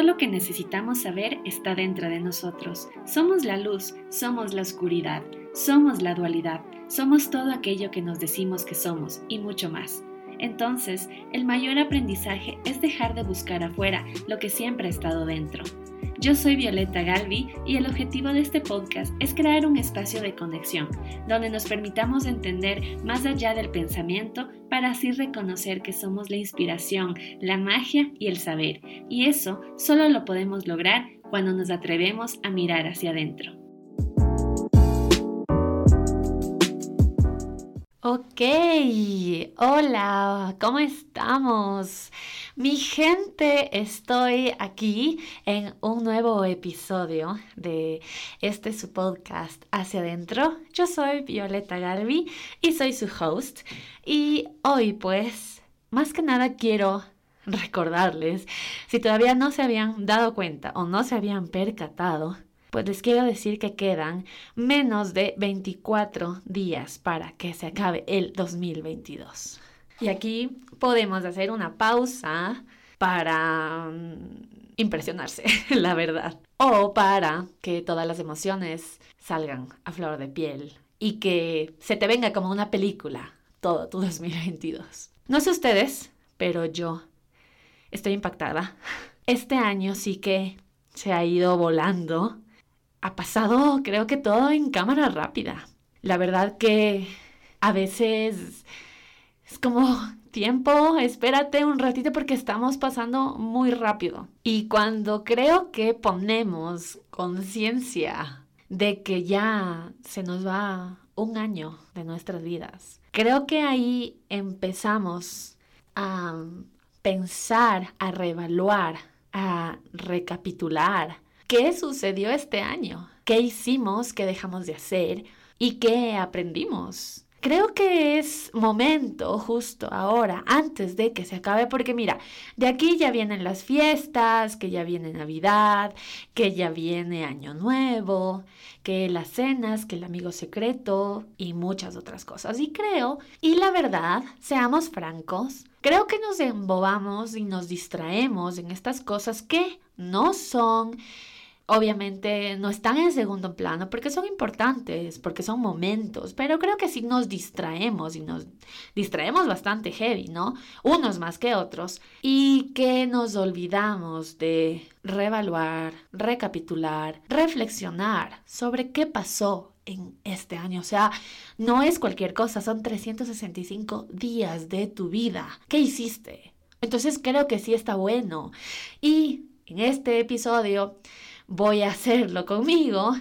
Todo lo que necesitamos saber está dentro de nosotros. Somos la luz, somos la oscuridad, somos la dualidad, somos todo aquello que nos decimos que somos y mucho más. Entonces, el mayor aprendizaje es dejar de buscar afuera lo que siempre ha estado dentro. Yo soy Violeta Galvi y el objetivo de este podcast es crear un espacio de conexión donde nos permitamos entender más allá del pensamiento para así reconocer que somos la inspiración, la magia y el saber. Y eso solo lo podemos lograr cuando nos atrevemos a mirar hacia adentro. Ok, hola, ¿cómo estamos? Mi gente, estoy aquí en un nuevo episodio de este su podcast Hacia Adentro. Yo soy Violeta Galvi y soy su host. Y hoy pues, más que nada quiero recordarles, si todavía no se habían dado cuenta o no se habían percatado, pues les quiero decir que quedan menos de 24 días para que se acabe el 2022. Y aquí podemos hacer una pausa para mm, impresionarse, la verdad. O para que todas las emociones salgan a flor de piel y que se te venga como una película todo tu 2022. No sé ustedes, pero yo estoy impactada. Este año sí que se ha ido volando ha pasado creo que todo en cámara rápida. La verdad que a veces es como tiempo, espérate un ratito porque estamos pasando muy rápido. Y cuando creo que ponemos conciencia de que ya se nos va un año de nuestras vidas, creo que ahí empezamos a pensar, a reevaluar, a recapitular qué sucedió este año, qué hicimos, qué dejamos de hacer y qué aprendimos. Creo que es momento justo ahora, antes de que se acabe, porque mira, de aquí ya vienen las fiestas, que ya viene Navidad, que ya viene Año Nuevo, que las cenas, que el amigo secreto y muchas otras cosas. Y creo, y la verdad, seamos francos, creo que nos embobamos y nos distraemos en estas cosas que no son obviamente no están en segundo plano porque son importantes, porque son momentos, pero creo que sí nos distraemos y nos distraemos bastante heavy, ¿no? Unos más que otros, y que nos olvidamos de reevaluar, recapitular, reflexionar sobre qué pasó en este año. O sea, no es cualquier cosa, son 365 días de tu vida. ¿Qué hiciste? Entonces creo que sí está bueno. Y en este episodio voy a hacerlo conmigo.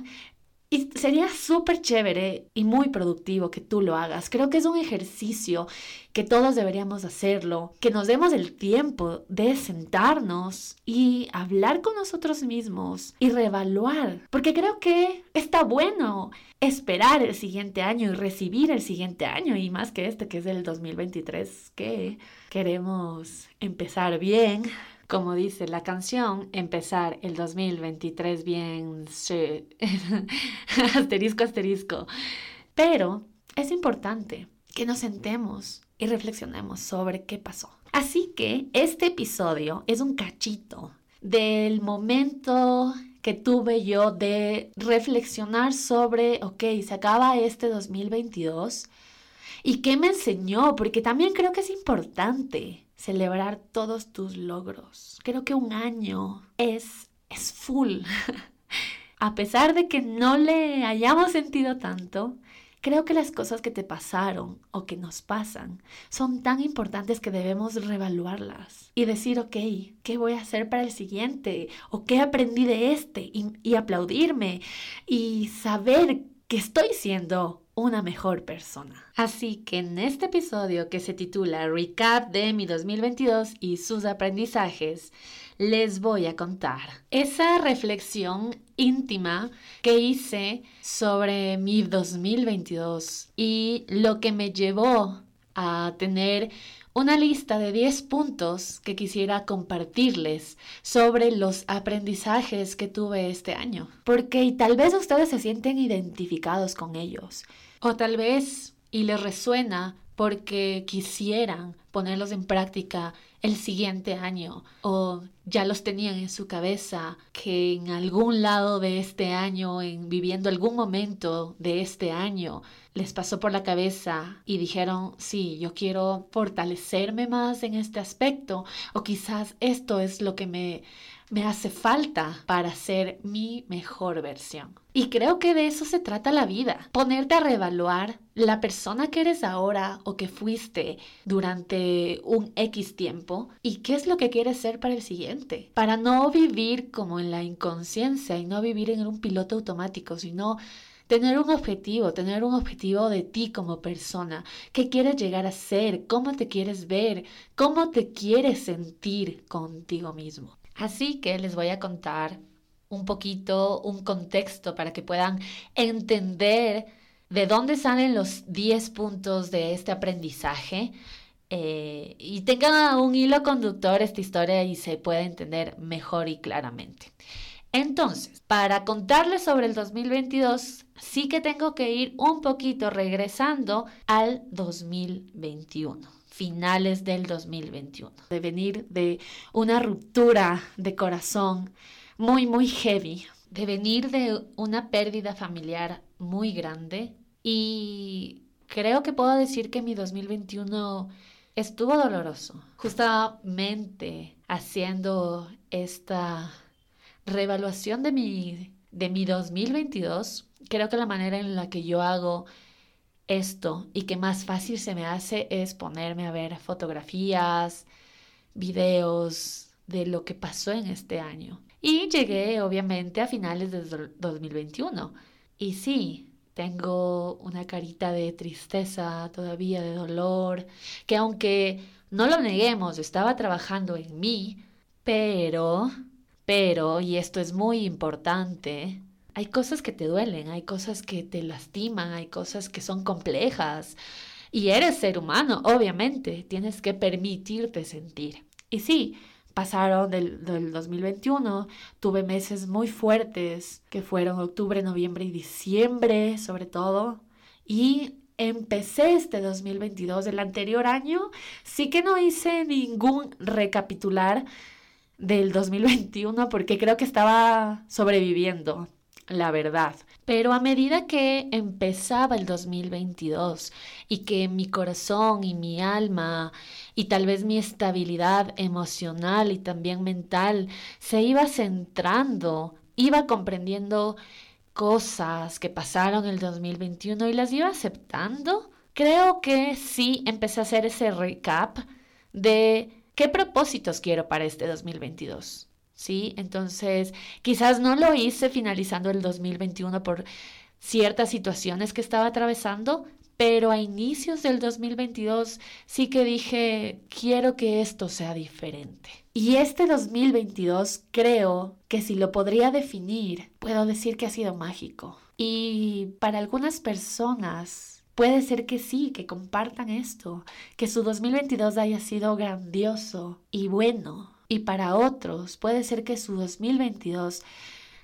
Y sería súper chévere y muy productivo que tú lo hagas. Creo que es un ejercicio que todos deberíamos hacerlo, que nos demos el tiempo de sentarnos y hablar con nosotros mismos y reevaluar. Porque creo que está bueno esperar el siguiente año y recibir el siguiente año y más que este que es el 2023 que queremos empezar bien como dice la canción, empezar el 2023 bien, asterisco, asterisco. Pero es importante que nos sentemos y reflexionemos sobre qué pasó. Así que este episodio es un cachito del momento que tuve yo de reflexionar sobre, ok, se acaba este 2022 y qué me enseñó, porque también creo que es importante celebrar todos tus logros. Creo que un año es, es full. A pesar de que no le hayamos sentido tanto, creo que las cosas que te pasaron o que nos pasan son tan importantes que debemos reevaluarlas y decir, ok, ¿qué voy a hacer para el siguiente? ¿O qué aprendí de este? Y, y aplaudirme y saber que estoy siendo una mejor persona. Así que en este episodio que se titula Recap de mi 2022 y sus aprendizajes, les voy a contar esa reflexión íntima que hice sobre mi 2022 y lo que me llevó a tener una lista de 10 puntos que quisiera compartirles sobre los aprendizajes que tuve este año. Porque tal vez ustedes se sienten identificados con ellos. O tal vez y les resuena porque quisieran ponerlos en práctica el siguiente año o ya los tenían en su cabeza que en algún lado de este año, en viviendo algún momento de este año, les pasó por la cabeza y dijeron, sí, yo quiero fortalecerme más en este aspecto o quizás esto es lo que me me hace falta para ser mi mejor versión. Y creo que de eso se trata la vida, ponerte a reevaluar la persona que eres ahora o que fuiste durante un X tiempo y qué es lo que quieres ser para el siguiente, para no vivir como en la inconsciencia y no vivir en un piloto automático, sino tener un objetivo, tener un objetivo de ti como persona, qué quieres llegar a ser, cómo te quieres ver, cómo te quieres sentir contigo mismo. Así que les voy a contar un poquito, un contexto para que puedan entender de dónde salen los 10 puntos de este aprendizaje eh, y tengan un hilo conductor esta historia y se pueda entender mejor y claramente. Entonces, para contarles sobre el 2022, sí que tengo que ir un poquito regresando al 2021 finales del 2021, de venir de una ruptura de corazón muy, muy heavy, de venir de una pérdida familiar muy grande y creo que puedo decir que mi 2021 estuvo doloroso. Justamente haciendo esta reevaluación de mi, de mi 2022, creo que la manera en la que yo hago esto y que más fácil se me hace es ponerme a ver fotografías, videos de lo que pasó en este año. Y llegué obviamente a finales de 2021. Y sí, tengo una carita de tristeza todavía, de dolor, que aunque no lo neguemos, estaba trabajando en mí, pero, pero, y esto es muy importante, hay cosas que te duelen, hay cosas que te lastiman, hay cosas que son complejas. Y eres ser humano, obviamente, tienes que permitirte sentir. Y sí, pasaron del, 2021, tuve meses muy fuertes, que fueron octubre, noviembre y diciembre sobre todo. Y empecé este 2022, el anterior año, sí que no hice ningún recapitular del 2021 porque creo que estaba sobreviviendo la verdad. Pero a medida que empezaba el 2022 y que mi corazón y mi alma y tal vez mi estabilidad emocional y también mental se iba centrando, iba comprendiendo cosas que pasaron el 2021 y las iba aceptando, creo que sí empecé a hacer ese recap de qué propósitos quiero para este 2022. ¿Sí? Entonces, quizás no lo hice finalizando el 2021 por ciertas situaciones que estaba atravesando, pero a inicios del 2022 sí que dije, quiero que esto sea diferente. Y este 2022 creo que si lo podría definir, puedo decir que ha sido mágico. Y para algunas personas puede ser que sí, que compartan esto, que su 2022 haya sido grandioso y bueno, y para otros puede ser que su 2022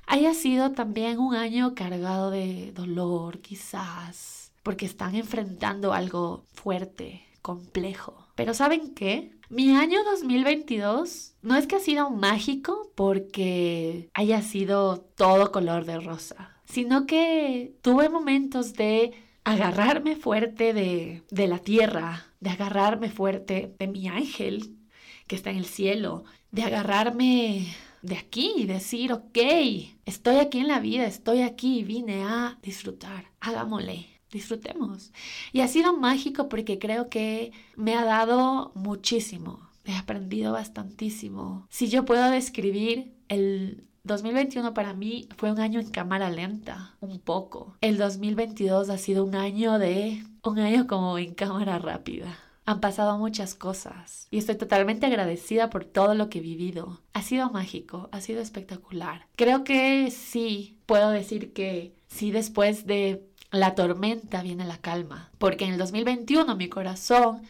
haya sido también un año cargado de dolor, quizás, porque están enfrentando algo fuerte, complejo. Pero ¿saben qué? Mi año 2022 no es que ha sido mágico porque haya sido todo color de rosa, sino que tuve momentos de agarrarme fuerte de, de la tierra, de agarrarme fuerte de mi ángel que está en el cielo, de agarrarme de aquí y decir, ok, estoy aquí en la vida, estoy aquí, vine a disfrutar, hagámosle. Disfrutemos. Y ha sido mágico porque creo que me ha dado muchísimo. He aprendido bastantísimo. Si yo puedo describir el 2021 para mí fue un año en cámara lenta, un poco. El 2022 ha sido un año de, un año como en cámara rápida. Han pasado muchas cosas y estoy totalmente agradecida por todo lo que he vivido. Ha sido mágico, ha sido espectacular. Creo que sí, puedo decir que sí después de la tormenta viene la calma, porque en el 2021 mi corazón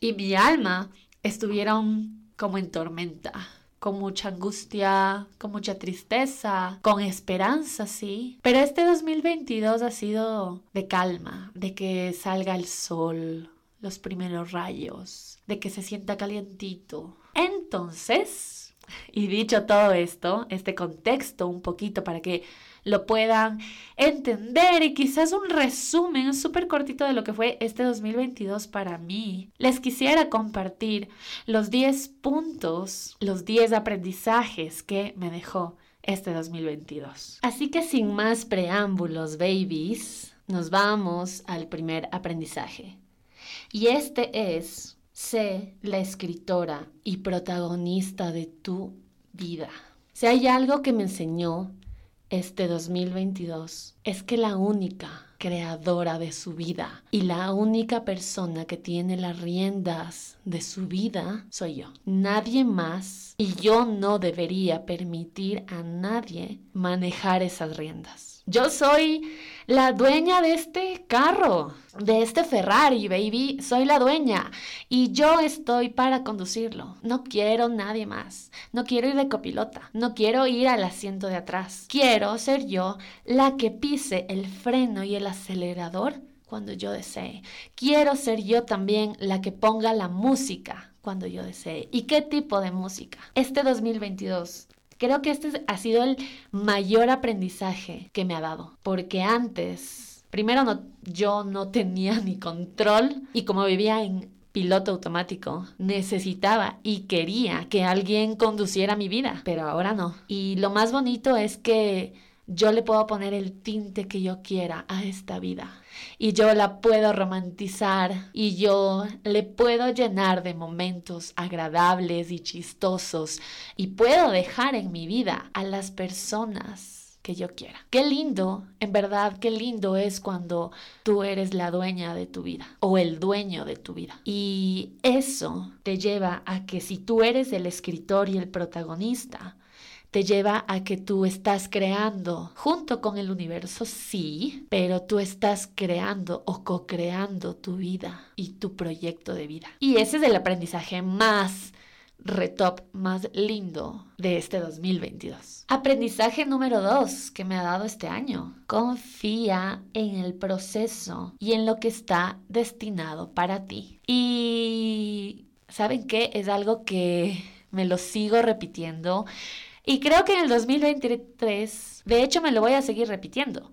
y mi alma estuvieron como en tormenta, con mucha angustia, con mucha tristeza, con esperanza, sí. Pero este 2022 ha sido de calma, de que salga el sol, los primeros rayos, de que se sienta calientito. Entonces, y dicho todo esto, este contexto un poquito para que lo puedan entender y quizás un resumen súper cortito de lo que fue este 2022 para mí. Les quisiera compartir los 10 puntos, los 10 aprendizajes que me dejó este 2022. Así que sin más preámbulos, babies, nos vamos al primer aprendizaje. Y este es, sé la escritora y protagonista de tu vida. Si hay algo que me enseñó este 2022 es que la única creadora de su vida y la única persona que tiene las riendas de su vida soy yo. Nadie más y yo no debería permitir a nadie manejar esas riendas. Yo soy la dueña de este carro, de este Ferrari, baby. Soy la dueña y yo estoy para conducirlo. No quiero nadie más. No quiero ir de copilota. No quiero ir al asiento de atrás. Quiero ser yo la que pise el freno y el acelerador cuando yo desee. Quiero ser yo también la que ponga la música cuando yo desee. ¿Y qué tipo de música? Este 2022 Creo que este ha sido el mayor aprendizaje que me ha dado, porque antes, primero yo no tenía ni control y como vivía en piloto automático, necesitaba y quería que alguien conduciera mi vida, pero ahora no. Y lo más bonito es que yo le puedo poner el tinte que yo quiera a esta vida y yo la puedo romantizar y yo le puedo llenar de momentos agradables y chistosos y puedo dejar en mi vida a las personas que yo quiera. Qué lindo, en verdad, qué lindo es cuando tú eres la dueña de tu vida o el dueño de tu vida. Y eso te lleva a que si tú eres el escritor y el protagonista, te lleva a que tú estás creando junto con el universo, sí, pero tú estás creando o co-creando tu vida y tu proyecto de vida. Y ese es el aprendizaje más retop más lindo de este 2022. Aprendizaje número dos que me ha dado este año. Confía en el proceso y en lo que está destinado para ti. Y ¿saben qué? Es algo que me lo sigo repitiendo y creo que en el 2023, de hecho me lo voy a seguir repitiendo,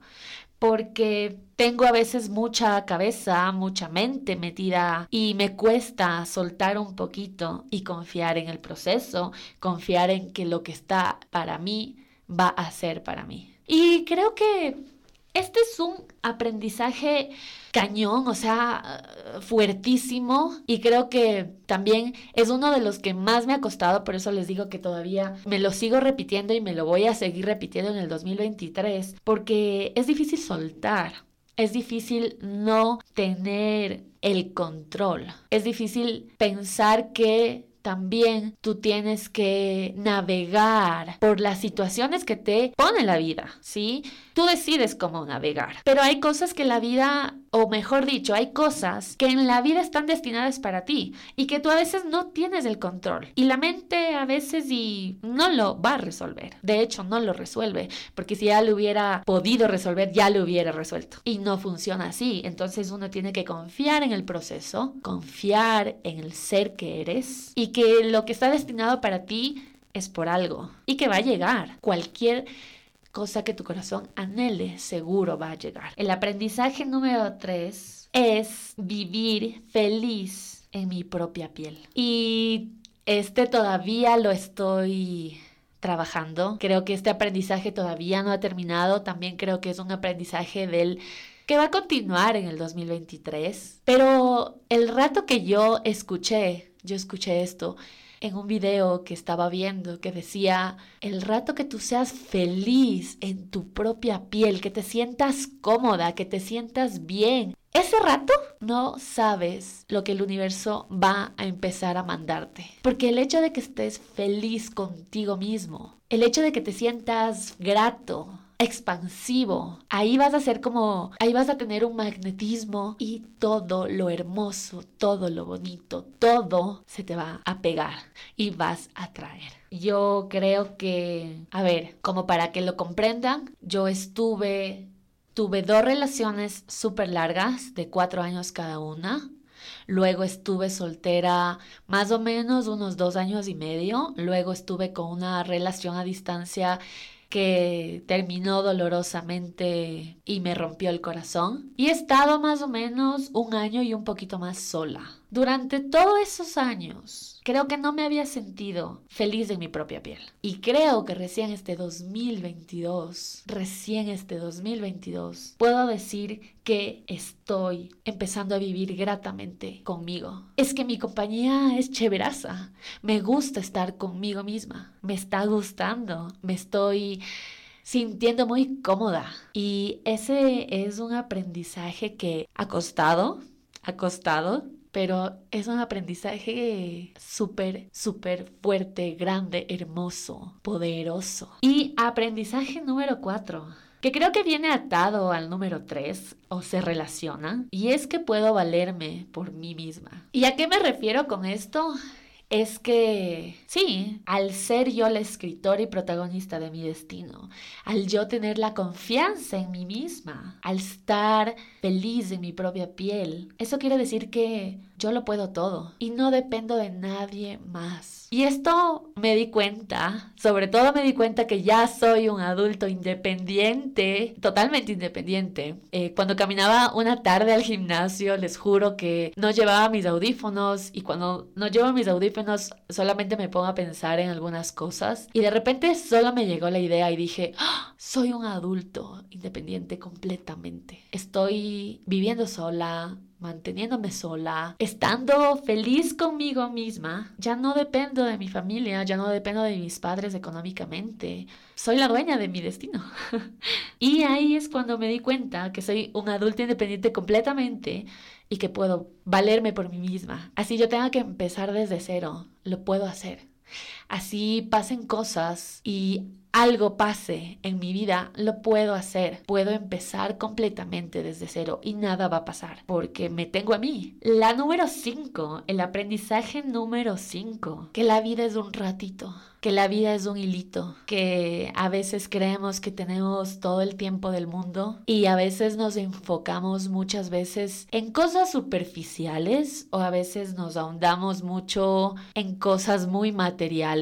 porque tengo a veces mucha cabeza, mucha mente metida y me cuesta soltar un poquito y confiar en el proceso, confiar en que lo que está para mí va a ser para mí. Y creo que este es un aprendizaje cañón, o sea, fuertísimo y creo que también es uno de los que más me ha costado, por eso les digo que todavía me lo sigo repitiendo y me lo voy a seguir repitiendo en el 2023, porque es difícil soltar. Es difícil no tener el control. Es difícil pensar que también tú tienes que navegar por las situaciones que te pone la vida, ¿sí? Tú decides cómo navegar, pero hay cosas que la vida o mejor dicho, hay cosas que en la vida están destinadas para ti y que tú a veces no tienes el control. Y la mente a veces y no lo va a resolver. De hecho, no lo resuelve, porque si ya lo hubiera podido resolver, ya lo hubiera resuelto. Y no funciona así. Entonces uno tiene que confiar en el proceso, confiar en el ser que eres y que lo que está destinado para ti es por algo y que va a llegar. Cualquier cosa que tu corazón anhele, seguro va a llegar. El aprendizaje número tres es vivir feliz en mi propia piel. Y este todavía lo estoy trabajando. Creo que este aprendizaje todavía no ha terminado. También creo que es un aprendizaje del que va a continuar en el 2023. Pero el rato que yo escuché, yo escuché esto, en un video que estaba viendo que decía, el rato que tú seas feliz en tu propia piel, que te sientas cómoda, que te sientas bien, ese rato no sabes lo que el universo va a empezar a mandarte. Porque el hecho de que estés feliz contigo mismo, el hecho de que te sientas grato, expansivo. Ahí vas a ser como, ahí vas a tener un magnetismo y todo lo hermoso, todo lo bonito, todo se te va a pegar y vas a traer. Yo creo que, a ver, como para que lo comprendan, yo estuve, tuve dos relaciones súper largas de cuatro años cada una. luego estuve soltera más o menos unos dos años y medio, luego estuve con una relación a distancia que terminó dolorosamente y me rompió el corazón. Y he estado más o menos un año y un poquito más sola. Durante todos esos años, creo que no me había sentido feliz en mi propia piel. Y creo que recién este 2022, recién este 2022, puedo decir que estoy empezando a vivir gratamente conmigo. Es que mi compañía es chéveraza. Me gusta estar conmigo misma. Me está gustando. Me estoy sintiendo muy cómoda. Y ese es un aprendizaje que ha costado, ha costado, pero es un aprendizaje súper, súper fuerte, grande, hermoso, poderoso. Y aprendizaje número cuatro que creo que viene atado al número tres o se relaciona, y es que puedo valerme por mí misma. ¿Y a qué me refiero con esto? Es que sí, al ser yo la escritora y protagonista de mi destino, al yo tener la confianza en mí misma, al estar feliz en mi propia piel, eso quiere decir que yo lo puedo todo y no dependo de nadie más. Y esto me di cuenta, sobre todo me di cuenta que ya soy un adulto independiente, totalmente independiente. Eh, cuando caminaba una tarde al gimnasio, les juro que no llevaba mis audífonos y cuando no llevo mis audífonos solamente me pongo a pensar en algunas cosas y de repente solo me llegó la idea y dije, ¡Ah! soy un adulto independiente completamente. Estoy viviendo sola, manteniéndome sola, estando feliz conmigo misma, ya no dependo de mi familia, ya no dependo de mis padres económicamente, soy la dueña de mi destino. y ahí es cuando me di cuenta que soy un adulto independiente completamente y que puedo valerme por mí misma. Así yo tenga que empezar desde cero, lo puedo hacer. Así pasen cosas y algo pase en mi vida, lo puedo hacer. Puedo empezar completamente desde cero y nada va a pasar porque me tengo a mí. La número 5, el aprendizaje número 5, que la vida es un ratito que la vida es un hilito, que a veces creemos que tenemos todo el tiempo del mundo y a veces nos enfocamos muchas veces en cosas superficiales o a veces nos ahondamos mucho en cosas muy materiales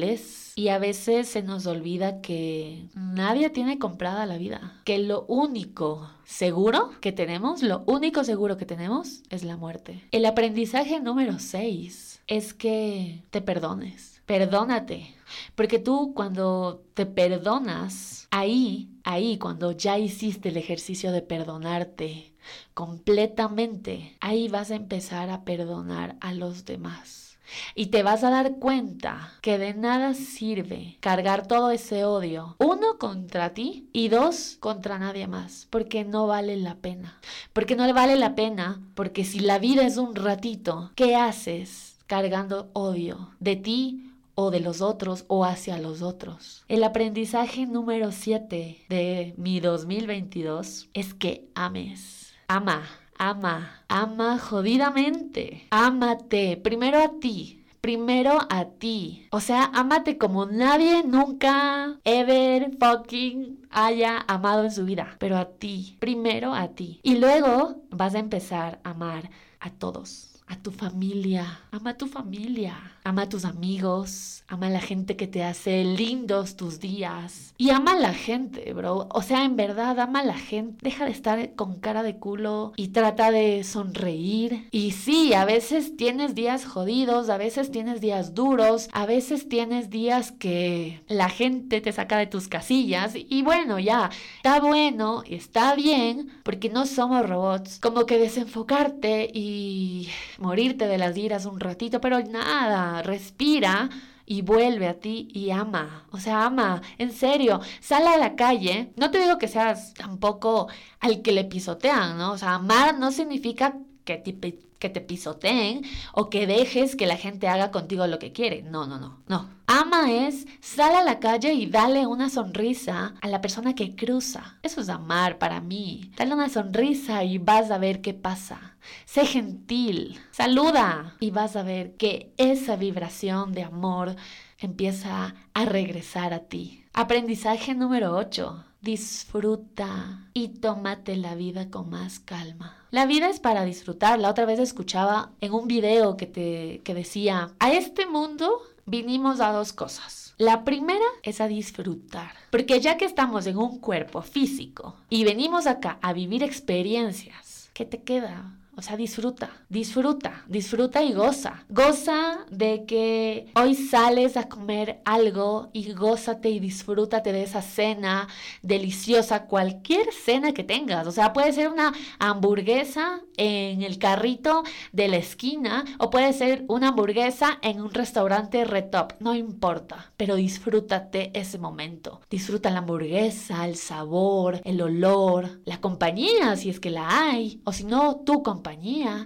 y a veces se nos olvida que nadie tiene comprada la vida, que lo único seguro que tenemos, lo único seguro que tenemos es la muerte. El aprendizaje número 6 es que te perdones perdónate. Porque tú cuando te perdonas, ahí, ahí, cuando ya hiciste el ejercicio de perdonarte completamente, ahí vas a empezar a perdonar a los demás. Y te vas a dar cuenta que de nada sirve cargar todo ese odio, uno contra ti y dos contra nadie más, porque no vale la pena. Porque no vale la pena, porque si la vida es un ratito, ¿qué haces cargando odio de ti o de los otros o hacia los otros. El aprendizaje número 7 de mi 2022 es que ames. Ama, ama, ama jodidamente. Ámate, primero a ti. Primero a ti. O sea, ámate como nadie nunca, ever, fucking haya amado en su vida. Pero a ti. Primero a ti. Y luego vas a empezar a amar a todos a tu familia, ama a tu familia, ama a tus amigos, ama a la gente que te hace lindos tus días y ama a la gente, bro. O sea, en verdad, ama a la gente. Deja de estar con cara de culo y trata de sonreír. Y sí, a veces tienes días jodidos, a veces tienes días duros, a veces tienes días que la gente te saca de tus casillas y bueno, ya, está bueno, está bien, porque no somos robots. Como que desenfocarte y morirte de las iras un ratito, pero nada, respira y vuelve a ti y ama. O sea, ama, en serio, sale a la calle. No te digo que seas tampoco al que le pisotean, ¿no? O sea, amar no significa que te, que te pisoteen o que dejes que la gente haga contigo lo que quiere. No, no, no, no. Ama es, sal a la calle y dale una sonrisa a la persona que cruza. Eso es amar para mí. Dale una sonrisa y vas a ver qué pasa. Sé gentil, saluda y vas a ver que esa vibración de amor empieza a regresar a ti. Aprendizaje número 8 disfruta y tómate la vida con más calma. La vida es para disfrutar. La otra vez escuchaba en un video que te que decía, a este mundo vinimos a dos cosas. La primera es a disfrutar, porque ya que estamos en un cuerpo físico y venimos acá a vivir experiencias, ¿qué te queda? O sea, disfruta, disfruta, disfruta y goza. Goza de que hoy sales a comer algo y gózate y disfrútate de esa cena deliciosa, cualquier cena que tengas. O sea, puede ser una hamburguesa en el carrito de la esquina o puede ser una hamburguesa en un restaurante retop, no importa, pero disfrútate ese momento. Disfruta la hamburguesa, el sabor, el olor, la compañía si es que la hay, o si no, tu compañía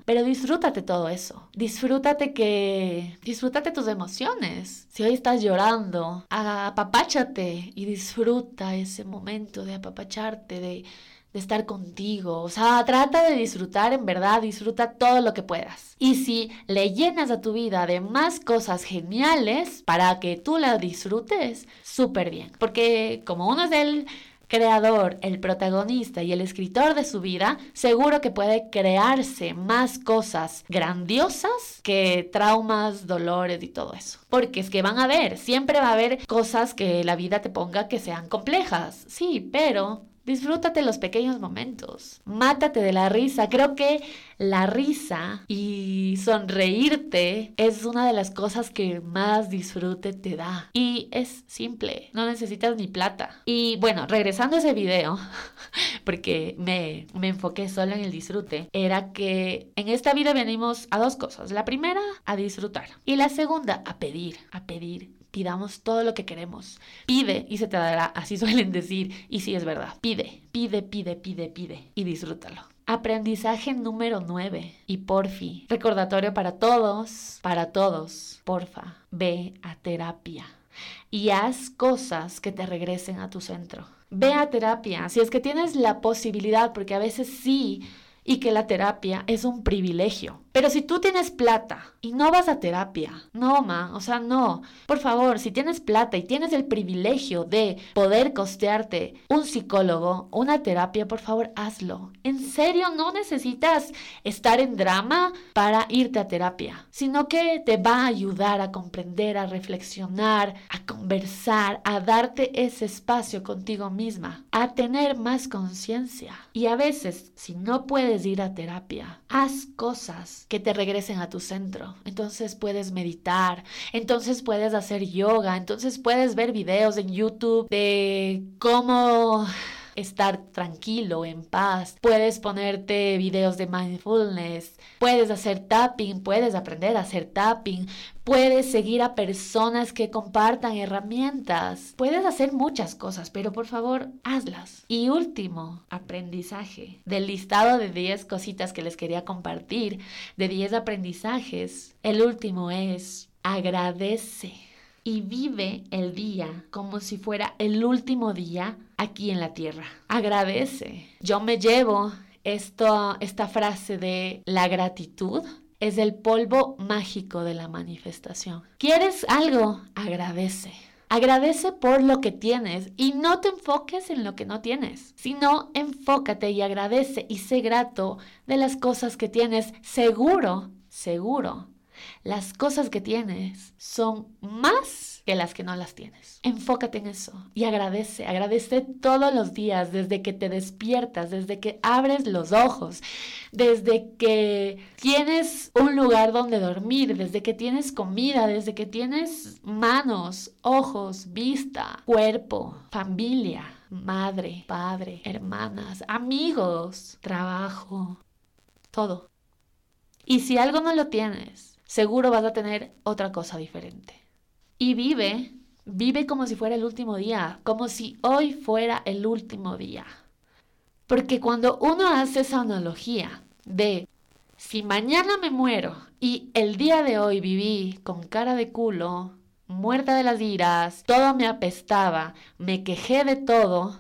pero disfrútate todo eso. Disfrútate que... Disfrútate tus emociones. Si hoy estás llorando, apapáchate y disfruta ese momento de apapacharte, de, estar contigo. O sea, trata de disfrutar en verdad, disfruta todo lo que puedas. Y si le llenas a tu vida de más cosas geniales para que tú la disfrutes, súper bien. Porque como uno es el creador, el protagonista y el escritor de su vida, seguro que puede crearse más cosas grandiosas que traumas, dolores y todo eso. Porque es que van a haber, siempre va a haber cosas que la vida te ponga que sean complejas, sí, pero Disfrútate los pequeños momentos. Mátate de la risa. Creo que la risa y sonreírte es una de las cosas que más disfrute te da. Y es simple. No necesitas ni plata. Y bueno, regresando a ese video, porque me, me enfoqué solo en el disfrute, era que en esta vida venimos a dos cosas. La primera, a disfrutar. Y la segunda, a pedir, a pedir pidamos todo lo que queremos. Pide y se te dará, así suelen decir, y sí es verdad. Pide, pide, pide, pide, pide y disfrútalo. Aprendizaje número 9 y porfi. Recordatorio para todos, para todos. Porfa, ve a terapia y haz cosas que te regresen a tu centro. Ve a terapia si es que tienes la posibilidad, porque a veces sí y que la terapia es un privilegio. Pero si tú tienes plata y no vas a terapia, no, ma, o sea, no. Por favor, si tienes plata y tienes el privilegio de poder costearte un psicólogo, una terapia, por favor, hazlo. En serio, no necesitas estar en drama para irte a terapia, sino que te va a ayudar a comprender, a reflexionar, a conversar, a darte ese espacio contigo misma, a tener más conciencia. Y a veces, si no puedes ir a terapia, haz cosas que te regresen a tu centro. Entonces puedes meditar, entonces puedes hacer yoga, entonces puedes ver videos en YouTube de cómo estar tranquilo, en paz. Puedes ponerte videos de mindfulness, puedes hacer tapping, puedes aprender a hacer tapping, puedes seguir a personas que compartan herramientas, puedes hacer muchas cosas, pero por favor, hazlas. Y último, aprendizaje. Del listado de 10 cositas que les quería compartir, de 10 aprendizajes, el último es agradece y vive el día como si fuera el último día aquí en la tierra. Agradece. Yo me llevo esto, esta frase de la gratitud es el polvo mágico de la manifestación. ¿Quieres algo? Agradece. Agradece por lo que tienes y no te enfoques en lo que no tienes, sino enfócate y agradece y sé grato de las cosas que tienes. Seguro, seguro las cosas que tienes son más que las que no las tienes. Enfócate en eso y agradece, agradece todos los días, desde que te despiertas, desde que abres los ojos, desde que tienes un lugar donde dormir, desde que tienes comida, desde que tienes manos, ojos, vista, cuerpo, familia, madre, padre, hermanas, amigos, trabajo, todo. Y si algo no lo tienes, seguro vas a tener otra cosa diferente. Y vive, vive como si fuera el último día, como si hoy fuera el último día. Porque cuando uno hace esa analogía de si mañana me muero y el día de hoy viví con cara de culo, muerta de las iras, todo me apestaba, me quejé de todo,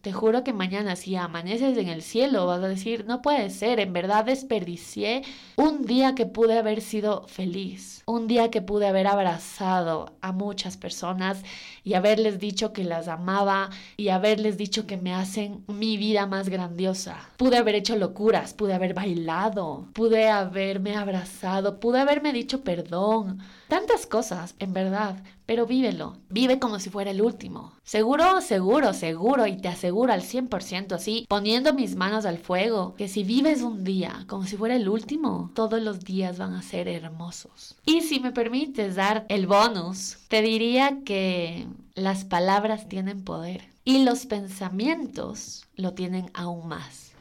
te juro que mañana si amaneces en el cielo vas a decir, no puede ser, en verdad desperdicié un día que pude haber sido feliz, un día que pude haber abrazado a muchas personas y haberles dicho que las amaba y haberles dicho que me hacen mi vida más grandiosa. Pude haber hecho locuras, pude haber bailado, pude haberme abrazado, pude haberme dicho perdón, tantas cosas, en verdad, pero vívelo, vive como si fuera el último. Seguro, seguro, seguro, y te aseguro al 100% así, poniendo mis manos al fuego, que si vives un día como si fuera el último, todos los días van a ser hermosos. Y si me permites dar el bonus, te diría que las palabras tienen poder y los pensamientos lo tienen aún más.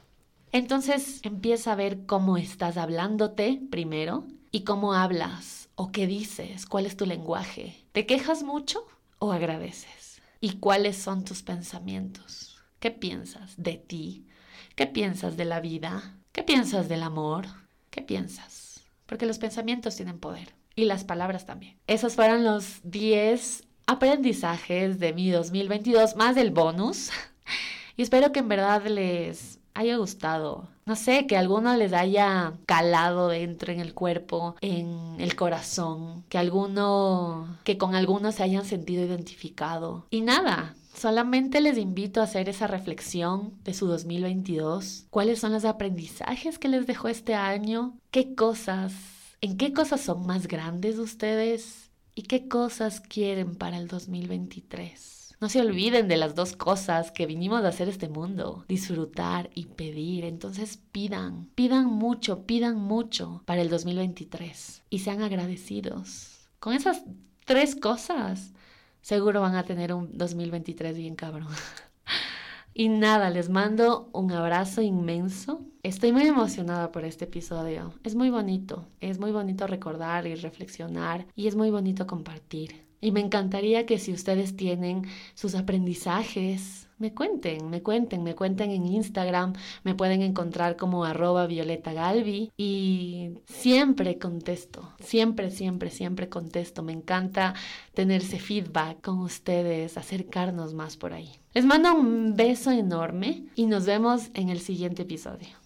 Entonces empieza a ver cómo estás hablándote primero y cómo hablas o qué dices, cuál es tu lenguaje. ¿Te quejas mucho o agradeces? ¿Y cuáles son tus pensamientos? ¿Qué piensas de ti? ¿Qué piensas de la vida? ¿Qué piensas del amor? ¿Qué piensas? Porque los pensamientos tienen poder y las palabras también. Esos fueron los 10 aprendizajes de mi 2022 más el bonus. Y espero que en verdad les haya gustado. No sé, que alguno les haya calado dentro en el cuerpo, en el corazón, que alguno, que con alguno se hayan sentido identificado. Y nada, Solamente les invito a hacer esa reflexión de su 2022. ¿Cuáles son los aprendizajes que les dejó este año? ¿Qué cosas, en qué cosas son más grandes ustedes? ¿Y qué cosas quieren para el 2023? No se olviden de las dos cosas que vinimos a hacer este mundo, disfrutar y pedir. Entonces pidan, pidan mucho, pidan mucho para el 2023 y sean agradecidos. Con esas tres cosas, seguro van a tener un 2023 bien cabrón. Y nada, les mando un abrazo inmenso. Estoy muy emocionada por este episodio. Es muy bonito, es muy bonito recordar y reflexionar y es muy bonito compartir. Y me encantaría que si ustedes tienen sus aprendizajes, me cuenten, me cuenten, me cuenten en Instagram, me pueden encontrar como arroba Violeta Galvi y siempre contesto, siempre, siempre, siempre contesto. Me encanta tener ese feedback con ustedes, acercarnos más por ahí. Les mando un beso enorme y nos vemos en el siguiente episodio.